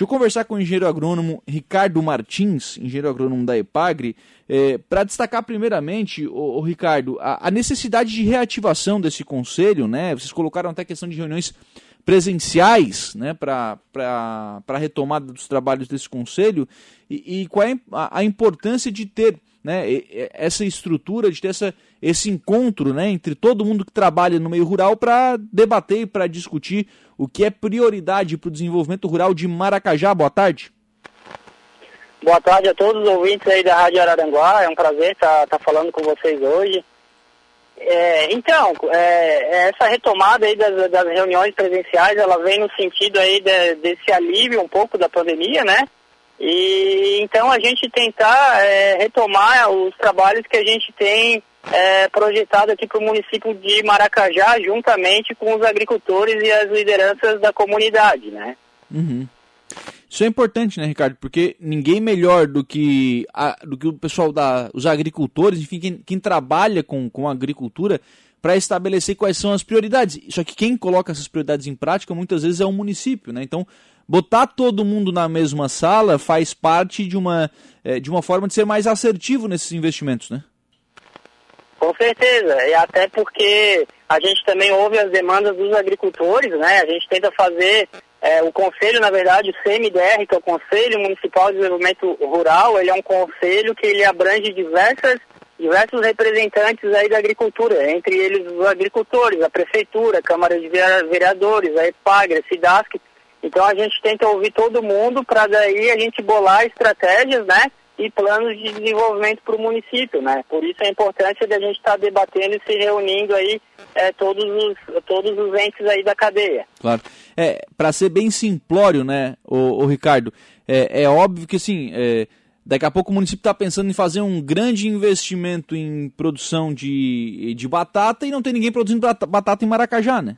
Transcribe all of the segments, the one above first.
Deixa eu conversar com o engenheiro agrônomo Ricardo Martins, engenheiro agrônomo da EPAGRE, é, para destacar primeiramente, o, o Ricardo, a, a, necessidade de reativação desse conselho, né? Vocês colocaram até a questão de reuniões presenciais né, para a retomada dos trabalhos desse conselho e, e qual é a, a importância de ter né, essa estrutura, de ter essa, esse encontro né, entre todo mundo que trabalha no meio rural para debater e para discutir o que é prioridade para o desenvolvimento rural de Maracajá. Boa tarde. Boa tarde a todos os ouvintes aí da Rádio Araranguá. É um prazer estar, estar falando com vocês hoje. É, então, é, essa retomada aí das, das, reuniões presenciais, ela vem no sentido aí de, desse alívio um pouco da pandemia, né? E então a gente tentar é, retomar os trabalhos que a gente tem é, projetado aqui para o município de Maracajá, juntamente com os agricultores e as lideranças da comunidade, né? Uhum. Isso é importante, né, Ricardo? Porque ninguém melhor do que, a, do que o pessoal da, os agricultores, enfim, quem, quem trabalha com, com a agricultura, para estabelecer quais são as prioridades. Só que quem coloca essas prioridades em prática muitas vezes é o município, né? Então, botar todo mundo na mesma sala faz parte de uma, é, de uma forma de ser mais assertivo nesses investimentos, né? Com certeza, e até porque a gente também ouve as demandas dos agricultores, né? A gente tenta fazer é, o conselho, na verdade, o CMDR, que é o Conselho Municipal de Desenvolvimento Rural, ele é um conselho que ele abrange diversas, diversos representantes aí da agricultura, entre eles os agricultores, a prefeitura, a Câmara de Vereadores, a EPAGRE, a SIDASC. Então a gente tenta ouvir todo mundo para daí a gente bolar estratégias, né? E planos de desenvolvimento para o município, né? Por isso a importância de a gente estar tá debatendo e se reunindo aí é, todos, os, todos os entes aí da cadeia. Claro. É, para ser bem simplório, né, o, Ricardo, é, é, óbvio que assim, é, daqui a pouco o município está pensando em fazer um grande investimento em produção de, de batata e não tem ninguém produzindo batata em Maracajá, né?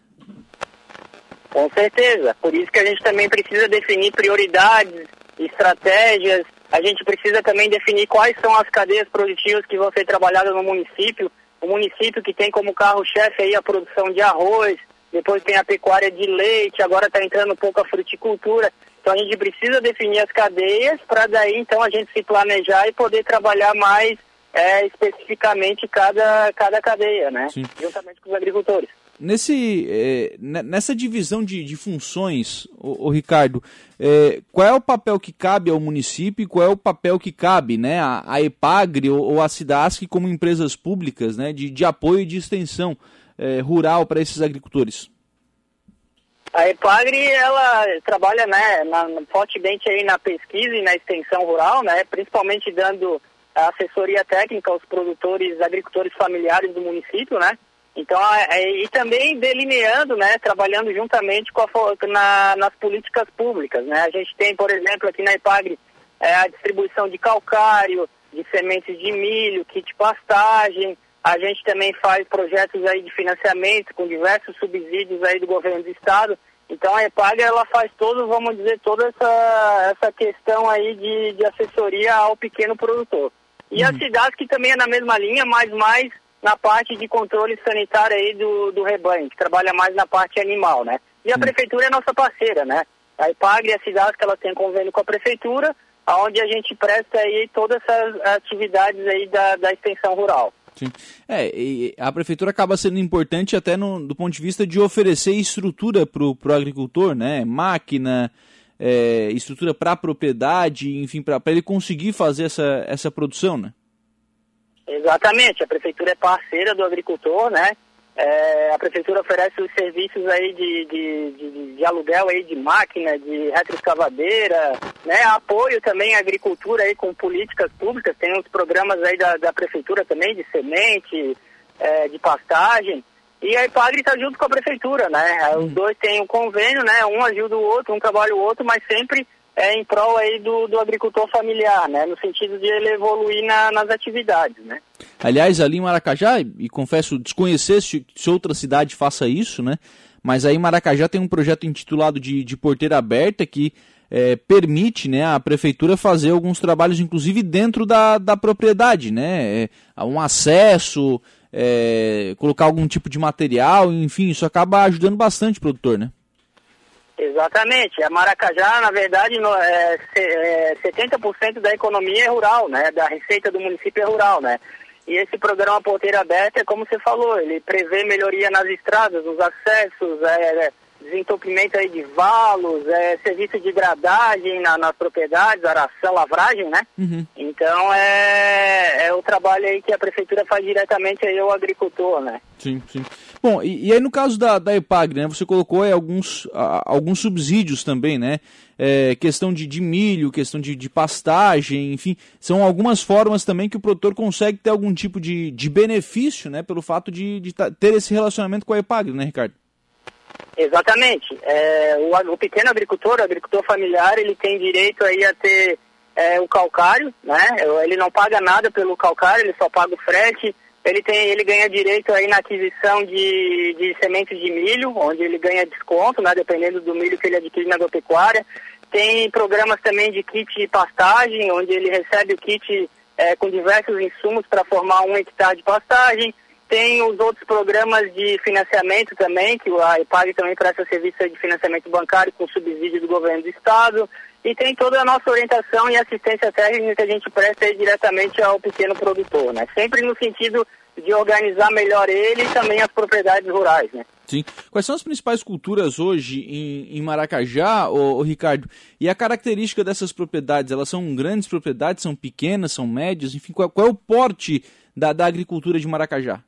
Com certeza. Por isso que a gente também precisa definir prioridades, estratégias. A gente precisa também definir quais são as cadeias produtivas que vão ser trabalhadas no município o município que tem como carro-chefe aí a produção de arroz, depois tem a pecuária de leite, agora está entrando um pouco a fruticultura. Então a gente precisa definir as cadeias para daí então a gente se planejar e poder trabalhar mais é, especificamente cada, cada cadeia, né? Sim. Juntamente com os agricultores. Nesse, é, nessa divisão de, de funções, o, Ricardo, é, qual é o papel que cabe ao município e qual é o papel que cabe né, a, a EPAGRE ou, ou a SIDASC como empresas públicas né, de, de apoio e de extensão é, rural para esses agricultores? A EPAGRE, ela trabalha né, na, fortemente aí na pesquisa e na extensão rural, né, principalmente dando assessoria técnica aos produtores, agricultores familiares do município, né, então, e também delineando, né, trabalhando juntamente com a, na, nas políticas públicas, né. A gente tem, por exemplo, aqui na IPAGRE, é, a distribuição de calcário, de sementes de milho, kit pastagem. A gente também faz projetos aí de financiamento com diversos subsídios aí do governo do estado. Então a EPAG ela faz todo, vamos dizer, toda essa, essa questão aí de, de assessoria ao pequeno produtor. E uhum. a cidade que também é na mesma linha, mas mais na parte de controle sanitário aí do, do rebanho, que trabalha mais na parte animal, né? E a prefeitura é nossa parceira, né? A IPAGRE e a cidade que ela tem convênio com a prefeitura, aonde a gente presta aí todas essas atividades aí da, da extensão rural. Sim. É, a prefeitura acaba sendo importante até no, do ponto de vista de oferecer estrutura para o agricultor, né? Máquina, é, estrutura para a propriedade, enfim, para ele conseguir fazer essa, essa produção, né? Exatamente, a prefeitura é parceira do agricultor, né? É, a prefeitura oferece os serviços aí de, de, de, de, aluguel aí de máquina, de retroescavadeira, né? Apoio também à agricultura aí com políticas públicas, tem uns programas aí da, da prefeitura também de semente, é, de pastagem. E a IPAGRE está junto com a prefeitura, né? Os dois têm um convênio, né? Um ajuda o outro, um trabalha o outro, mas sempre é em prol aí do, do agricultor familiar, né? No sentido de ele evoluir na, nas atividades, né? Aliás, ali em Maracajá, e confesso desconhecer se, se outra cidade faça isso, né? Mas aí em Maracajá tem um projeto intitulado de, de porteira aberta que é, permite né, a prefeitura fazer alguns trabalhos, inclusive dentro da, da propriedade, né? É, um acesso, é, colocar algum tipo de material, enfim, isso acaba ajudando bastante o produtor, né? Exatamente. A Maracajá, na verdade, no, é, é, 70% da economia é rural, né? Da receita do município é rural, né? E esse programa Porteira Aberta, é como você falou, ele prevê melhoria nas estradas, nos acessos, é, é desentupimento aí de valos, é, serviço de gradagem na, nas propriedades, aração, lavragem, né? Uhum. Então é, é o trabalho aí que a prefeitura faz diretamente aí ao agricultor, né? Sim, sim. Bom, e, e aí no caso da, da EPAG, né, você colocou aí alguns, a, alguns subsídios também, né? É, questão de, de milho, questão de, de pastagem, enfim, são algumas formas também que o produtor consegue ter algum tipo de, de benefício, né, pelo fato de, de ter esse relacionamento com a EPAG, né, Ricardo? Exatamente. É, o, o, pequeno agricultor, o agricultor familiar, ele tem direito aí a ter é, o calcário, né? Ele não paga nada pelo calcário, ele só paga o frete. Ele, tem, ele ganha direito aí na aquisição de, de sementes de milho, onde ele ganha desconto, né, dependendo do milho que ele adquire na agropecuária. Tem programas também de kit de pastagem, onde ele recebe o kit é, com diversos insumos para formar um hectare de pastagem. Tem os outros programas de financiamento também, que a IPAG também presta serviço de financiamento bancário com subsídio do governo do estado. E tem toda a nossa orientação e assistência técnica que a gente presta diretamente ao pequeno produtor, né? Sempre no sentido de organizar melhor ele e também as propriedades rurais, né? Sim. Quais são as principais culturas hoje em, em Maracajá, ô, ô, Ricardo? E a característica dessas propriedades? Elas são grandes propriedades, são pequenas, são médias? Enfim, qual, qual é o porte da, da agricultura de Maracajá?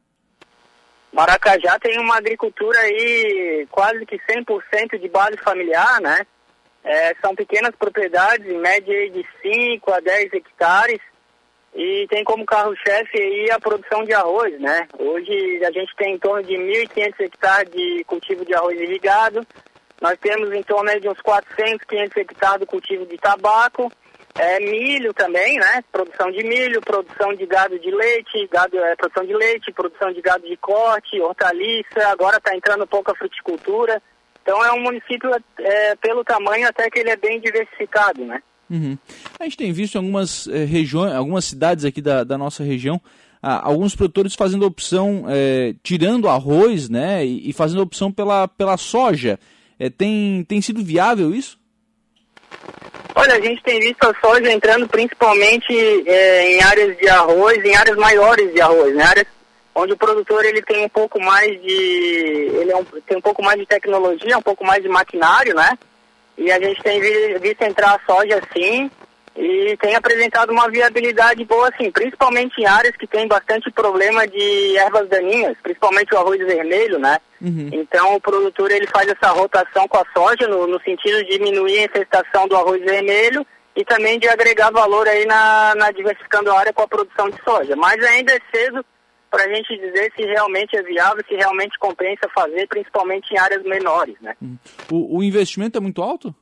Maracajá tem uma agricultura aí quase que 100% de base familiar, né? É, são pequenas propriedades, em média de 5 a 10 hectares, e tem como carro-chefe aí a produção de arroz, né? Hoje a gente tem em torno de 1.500 hectares de cultivo de arroz irrigado, nós temos em torno de uns 400, 500 hectares de cultivo de tabaco, é, milho também, né? Produção de milho, produção de gado de leite, gado, é, produção de leite, produção de gado de corte, hortaliça, agora está entrando um pouco a fruticultura. Então é um município, é, pelo tamanho, até que ele é bem diversificado, né? Uhum. A gente tem visto algumas é, regiões, algumas cidades aqui da, da nossa região, ah, alguns produtores fazendo opção, é, tirando arroz, né, e, e, fazendo opção pela, pela soja. É, tem, tem sido viável isso? Olha, a gente tem visto a soja entrando principalmente em áreas de arroz, em áreas maiores de arroz, né? áreas onde o produtor ele tem um pouco mais de ele é um, tem um pouco mais de tecnologia, um pouco mais de maquinário, né? E a gente tem visto entrar a soja assim e tem apresentado uma viabilidade boa assim, principalmente em áreas que tem bastante problema de ervas daninhas, principalmente o arroz vermelho, né? Uhum. Então o produtor ele faz essa rotação com a soja no, no sentido de diminuir a infestação do arroz vermelho e também de agregar valor aí na, na diversificando a área com a produção de soja. Mas ainda é cedo para a gente dizer se realmente é viável, se realmente compensa fazer, principalmente em áreas menores, né? Uhum. O, o investimento é muito alto?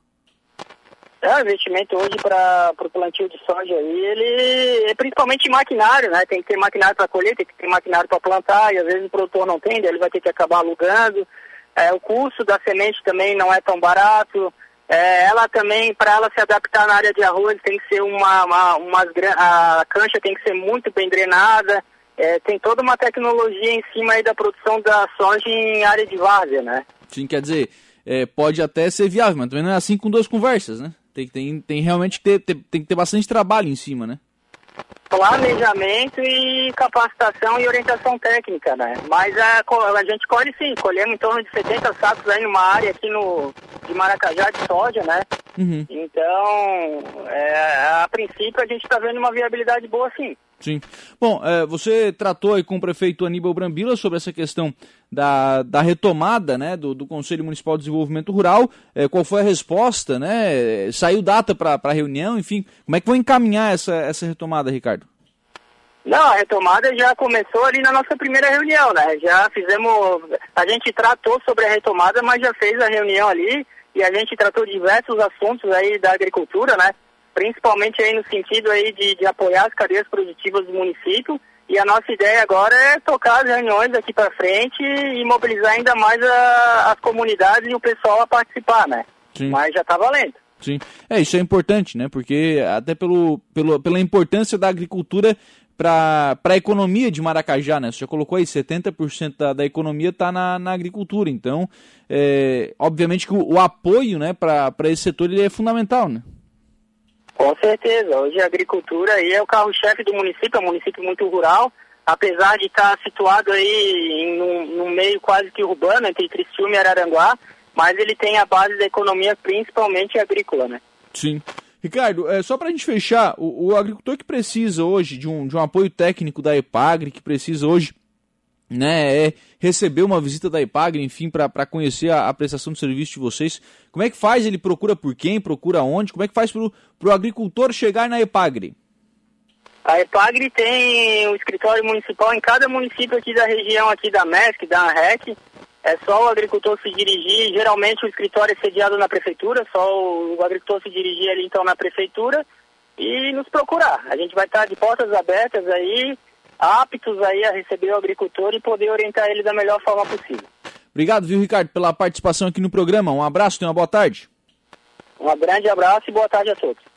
É, o investimento hoje para o plantio de soja aí, ele é principalmente maquinário, né? Tem que ter maquinário para colher, tem que ter maquinário para plantar, e às vezes o produtor não tem, ele vai ter que acabar alugando. É, o custo da semente também não é tão barato. É, ela também, para ela se adaptar na área de arroz, tem que ser uma, uma, uma a cancha tem que ser muito bem drenada. É, tem toda uma tecnologia em cima aí da produção da soja em área de várzea, né? Sim, quer dizer, é, pode até ser viável, mas também não é assim com duas conversas, né? Tem, tem, tem realmente que ter, ter, tem que ter bastante trabalho em cima, né? Planejamento e capacitação e orientação técnica, né? Mas a, a gente colhe sim, colhemos em torno de 70 sacos aí numa área aqui no, de Maracajá de soja, né? Uhum. Então, é, a princípio a gente está vendo uma viabilidade boa sim. Sim. Bom, é, você tratou aí com o prefeito Aníbal Brambila sobre essa questão da, da retomada né, do, do Conselho Municipal de Desenvolvimento Rural. É, qual foi a resposta? Né? Saiu data para a reunião, enfim. Como é que vão encaminhar essa, essa retomada, Ricardo? Não, a retomada já começou ali na nossa primeira reunião, né? Já fizemos. A gente tratou sobre a retomada, mas já fez a reunião ali e a gente tratou diversos assuntos aí da agricultura, né? Principalmente aí no sentido aí de, de apoiar as cadeias produtivas do município. E a nossa ideia agora é tocar as reuniões daqui para frente e mobilizar ainda mais a, as comunidades e o pessoal a participar, né? Sim. Mas já está valendo. Sim, é isso é importante, né? Porque até pelo, pelo, pela importância da agricultura para a economia de Maracajá, né? Você já colocou aí, 70% da, da economia está na, na agricultura. Então, é, obviamente que o, o apoio né, para esse setor ele é fundamental, né? Com certeza. Hoje a agricultura aí é o carro-chefe do município, é um município muito rural, apesar de estar situado aí em um, meio quase que urbano, entre Criciúma e Araranguá, mas ele tem a base da economia principalmente agrícola, né? Sim. Ricardo, é, só para a gente fechar, o, o, agricultor que precisa hoje de um, de um apoio técnico da EPAGRE, que precisa hoje né, é receber uma visita da EPAGRE, enfim, para conhecer a, a, prestação de serviço de vocês, como é que faz? Ele procura por quem? Procura onde? Como é que faz para o agricultor chegar na EPAGRE? A EPAGRE tem o um escritório municipal em cada município aqui da região aqui da MESC, da ANREC, é só o agricultor se dirigir, geralmente o escritório é sediado na prefeitura, só o, agricultor se dirigir ali então na prefeitura e nos procurar. A gente vai estar de portas abertas aí, aptos aí a receber o agricultor e poder orientar ele da melhor forma possível. Obrigado, viu, Ricardo, pela participação aqui no programa. Um abraço, tenha uma boa tarde. Um grande abraço e boa tarde a todos.